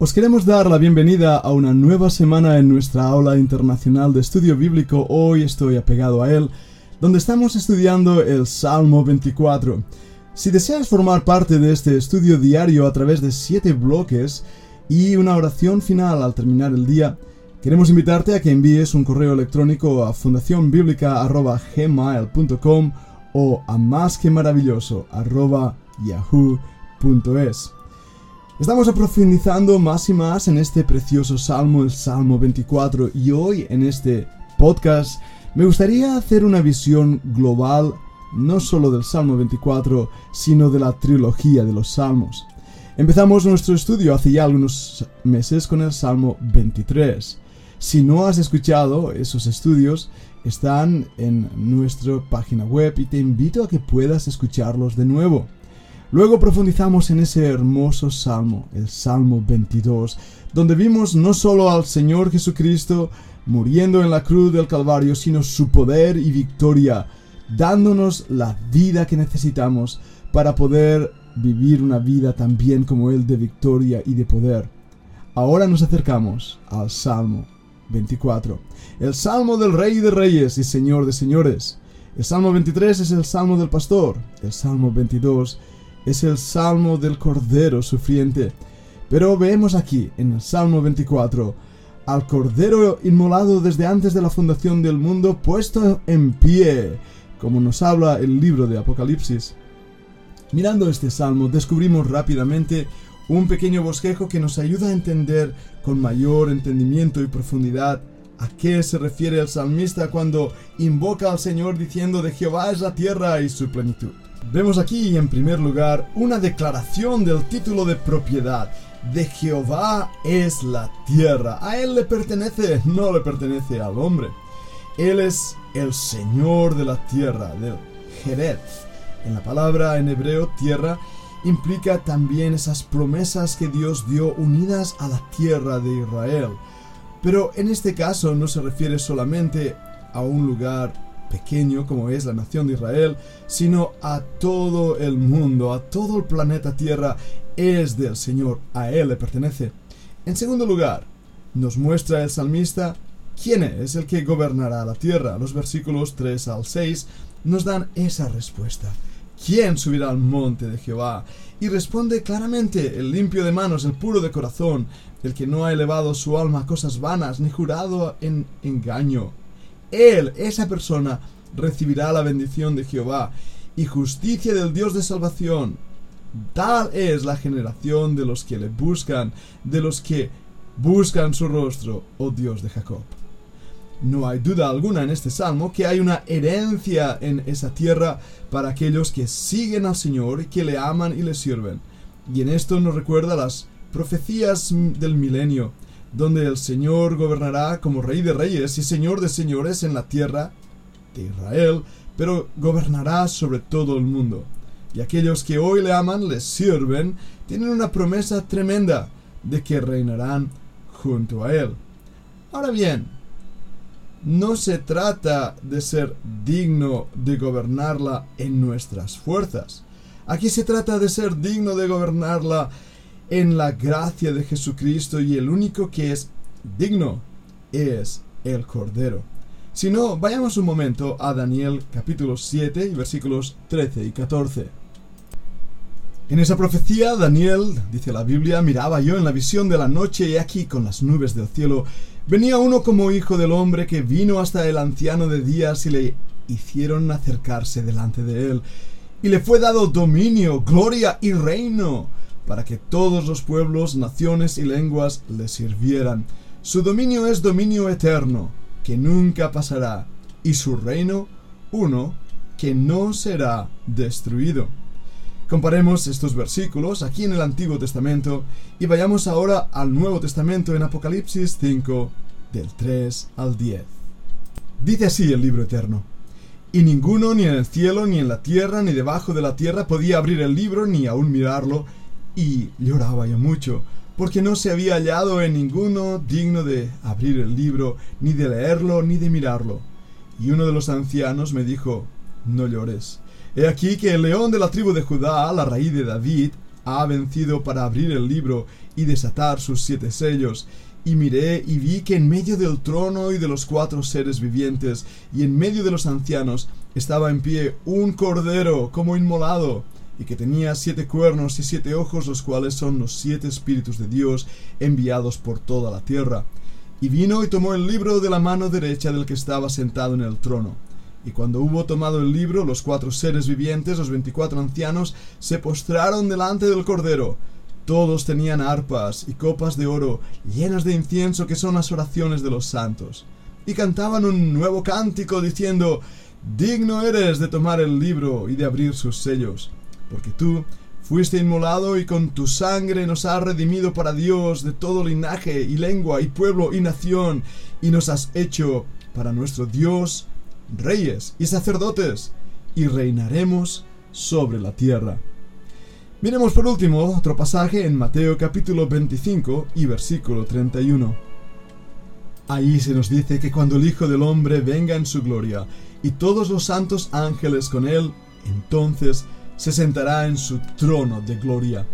Os queremos dar la bienvenida a una nueva semana en nuestra aula internacional de estudio bíblico. Hoy estoy apegado a él, donde estamos estudiando el Salmo 24. Si deseas formar parte de este estudio diario a través de siete bloques y una oración final al terminar el día, queremos invitarte a que envíes un correo electrónico a fundacionbiblica.gmail.com o a más. Estamos profundizando más y más en este precioso salmo, el Salmo 24, y hoy en este podcast me gustaría hacer una visión global no solo del Salmo 24, sino de la trilogía de los salmos. Empezamos nuestro estudio hace ya algunos meses con el Salmo 23. Si no has escuchado esos estudios, están en nuestra página web y te invito a que puedas escucharlos de nuevo. Luego profundizamos en ese hermoso salmo, el Salmo 22, donde vimos no solo al Señor Jesucristo muriendo en la cruz del Calvario, sino su poder y victoria, dándonos la vida que necesitamos para poder vivir una vida también como Él de victoria y de poder. Ahora nos acercamos al Salmo 24, el Salmo del Rey de Reyes y Señor de Señores. El Salmo 23 es el Salmo del Pastor, el Salmo 22 es el salmo del Cordero sufriente. Pero vemos aquí, en el Salmo 24, al Cordero inmolado desde antes de la fundación del mundo puesto en pie, como nos habla el libro de Apocalipsis. Mirando este salmo descubrimos rápidamente un pequeño bosquejo que nos ayuda a entender con mayor entendimiento y profundidad a qué se refiere el salmista cuando invoca al Señor diciendo de Jehová es la tierra y su plenitud. Vemos aquí en primer lugar una declaración del título de propiedad. De Jehová es la tierra. A Él le pertenece, no le pertenece al hombre. Él es el Señor de la tierra, del Jerez. En la palabra en hebreo tierra implica también esas promesas que Dios dio unidas a la tierra de Israel. Pero en este caso no se refiere solamente a un lugar pequeño como es la nación de Israel, sino a todo el mundo, a todo el planeta Tierra, es del Señor, a Él le pertenece. En segundo lugar, nos muestra el salmista quién es el que gobernará la tierra. Los versículos 3 al 6 nos dan esa respuesta. ¿Quién subirá al monte de Jehová? Y responde claramente el limpio de manos, el puro de corazón, el que no ha elevado su alma a cosas vanas, ni jurado en engaño él, esa persona, recibirá la bendición de Jehová y justicia del Dios de salvación. Tal es la generación de los que le buscan, de los que buscan su rostro, oh Dios de Jacob. No hay duda alguna en este salmo que hay una herencia en esa tierra para aquellos que siguen al Señor que le aman y le sirven. Y en esto nos recuerda las profecías del milenio, donde el Señor gobernará como Rey de Reyes y Señor de Señores en la tierra de Israel, pero gobernará sobre todo el mundo. Y aquellos que hoy le aman, le sirven, tienen una promesa tremenda de que reinarán junto a Él. Ahora bien, no se trata de ser digno de gobernarla en nuestras fuerzas. Aquí se trata de ser digno de gobernarla en la gracia de Jesucristo y el único que es digno es el Cordero. Si no, vayamos un momento a Daniel capítulo 7 y versículos 13 y 14. En esa profecía, Daniel, dice la Biblia, miraba yo en la visión de la noche y aquí con las nubes del cielo venía uno como hijo del hombre que vino hasta el anciano de días y le hicieron acercarse delante de él. Y le fue dado dominio, gloria y reino para que todos los pueblos, naciones y lenguas le sirvieran. Su dominio es dominio eterno, que nunca pasará, y su reino uno, que no será destruido. Comparemos estos versículos aquí en el Antiguo Testamento y vayamos ahora al Nuevo Testamento en Apocalipsis 5, del 3 al 10. Dice así el libro eterno. Y ninguno, ni en el cielo, ni en la tierra, ni debajo de la tierra, podía abrir el libro, ni aun mirarlo, y lloraba yo mucho, porque no se había hallado en ninguno digno de abrir el libro, ni de leerlo, ni de mirarlo. Y uno de los ancianos me dijo, no llores. He aquí que el león de la tribu de Judá, la raíz de David, ha vencido para abrir el libro y desatar sus siete sellos. Y miré y vi que en medio del trono y de los cuatro seres vivientes y en medio de los ancianos estaba en pie un cordero como inmolado y que tenía siete cuernos y siete ojos, los cuales son los siete espíritus de Dios enviados por toda la tierra. Y vino y tomó el libro de la mano derecha del que estaba sentado en el trono. Y cuando hubo tomado el libro, los cuatro seres vivientes, los veinticuatro ancianos, se postraron delante del Cordero. Todos tenían arpas y copas de oro llenas de incienso que son las oraciones de los santos. Y cantaban un nuevo cántico diciendo, Digno eres de tomar el libro y de abrir sus sellos, porque tú fuiste inmolado y con tu sangre nos has redimido para Dios de todo linaje y lengua y pueblo y nación, y nos has hecho para nuestro Dios reyes y sacerdotes, y reinaremos sobre la tierra. Miremos por último otro pasaje en Mateo capítulo 25 y versículo 31. Ahí se nos dice que cuando el Hijo del Hombre venga en su gloria y todos los santos ángeles con él, entonces se sentará en su trono de gloria.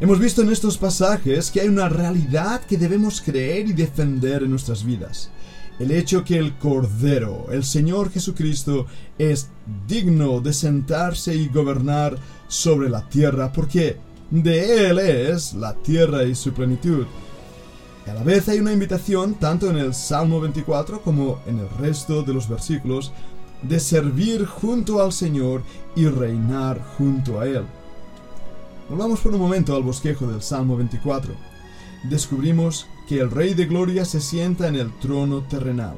Hemos visto en estos pasajes que hay una realidad que debemos creer y defender en nuestras vidas el hecho que el Cordero, el Señor Jesucristo, es digno de sentarse y gobernar sobre la tierra, porque de Él es la tierra y su plenitud. A la vez hay una invitación, tanto en el Salmo 24 como en el resto de los versículos, de servir junto al Señor y reinar junto a Él. Volvamos por un momento al bosquejo del Salmo 24. Descubrimos que el Rey de Gloria se sienta en el trono terrenal.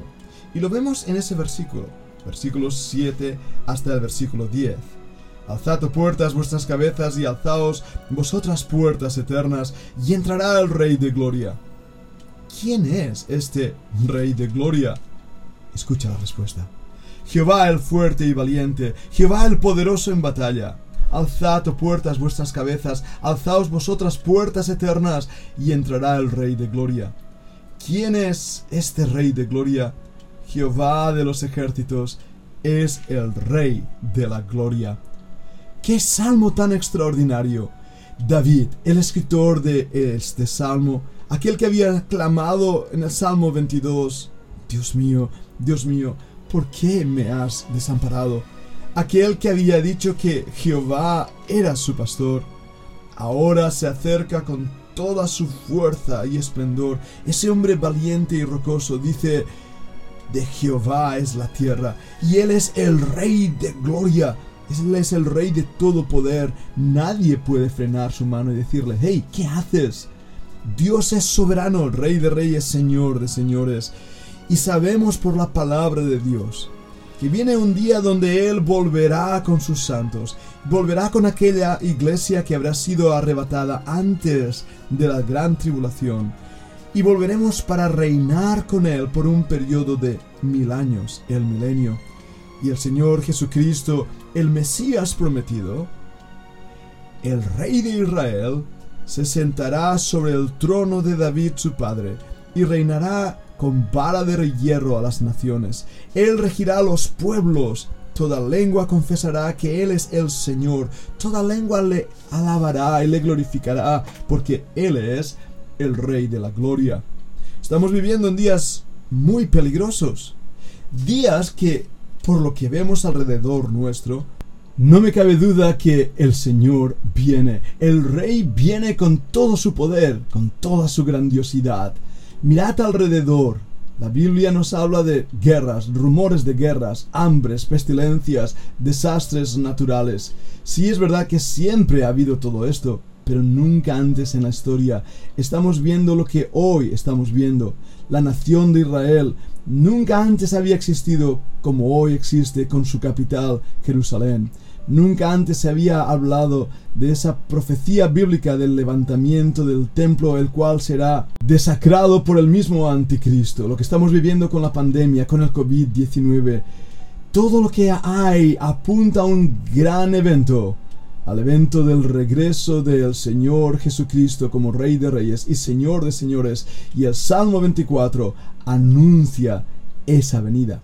Y lo vemos en ese versículo, versículos 7 hasta el versículo 10. Alzad puertas vuestras cabezas y alzaos vosotras puertas eternas, y entrará el Rey de Gloria. ¿Quién es este Rey de Gloria? Escucha la respuesta. Jehová el fuerte y valiente, Jehová el poderoso en batalla. Alzad, oh puertas, vuestras cabezas, alzaos vosotras puertas eternas, y entrará el Rey de Gloria. ¿Quién es este Rey de Gloria? Jehová de los ejércitos es el Rey de la Gloria. ¡Qué salmo tan extraordinario! David, el escritor de este salmo, aquel que había clamado en el Salmo 22, Dios mío, Dios mío, ¿por qué me has desamparado? aquel que había dicho que Jehová era su pastor, ahora se acerca con toda su fuerza y esplendor. Ese hombre valiente y rocoso dice, de Jehová es la tierra, y Él es el Rey de gloria. Él es el Rey de todo poder. Nadie puede frenar su mano y decirle, hey, ¿qué haces? Dios es soberano, Rey de reyes, Señor de señores. Y sabemos por la palabra de Dios que viene un día donde Él volverá con sus santos, volverá con aquella iglesia que habrá sido arrebatada antes de la gran tribulación, y volveremos para reinar con Él por un periodo de mil años, el milenio. Y el Señor Jesucristo, el Mesías prometido, el Rey de Israel, se sentará sobre el trono de David su padre, y reinará con vara de hierro a las naciones. Él regirá a los pueblos. Toda lengua confesará que Él es el Señor. Toda lengua le alabará y le glorificará, porque Él es el Rey de la Gloria. Estamos viviendo en días muy peligrosos. Días que, por lo que vemos alrededor nuestro, no me cabe duda que el Señor viene. El Rey viene con todo su poder, con toda su grandiosidad. Mirad alrededor. La Biblia nos habla de guerras, rumores de guerras, hambres, pestilencias, desastres naturales. Sí es verdad que siempre ha habido todo esto, pero nunca antes en la historia estamos viendo lo que hoy estamos viendo. La nación de Israel nunca antes había existido como hoy existe con su capital, Jerusalén. Nunca antes se había hablado de esa profecía bíblica del levantamiento del templo, el cual será desacrado por el mismo anticristo. Lo que estamos viviendo con la pandemia, con el COVID-19, todo lo que hay apunta a un gran evento, al evento del regreso del Señor Jesucristo como Rey de Reyes y Señor de Señores. Y el Salmo 24 anuncia esa venida.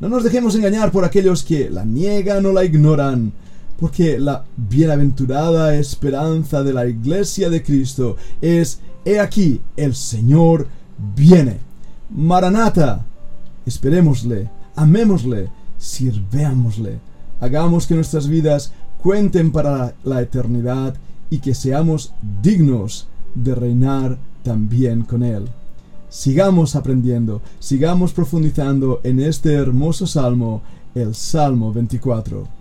No nos dejemos engañar por aquellos que la niegan o la ignoran. porque la bienaventurada esperanza de la iglesia de Cristo es, he aquí, el Señor viene. Maranata, esperémosle, amémosle, sirveámosle, hagamos que nuestras vidas cuenten para la eternidad y que seamos dignos de reinar también con Él. Sigamos aprendiendo, sigamos profundizando en este hermoso salmo, el Salmo 24.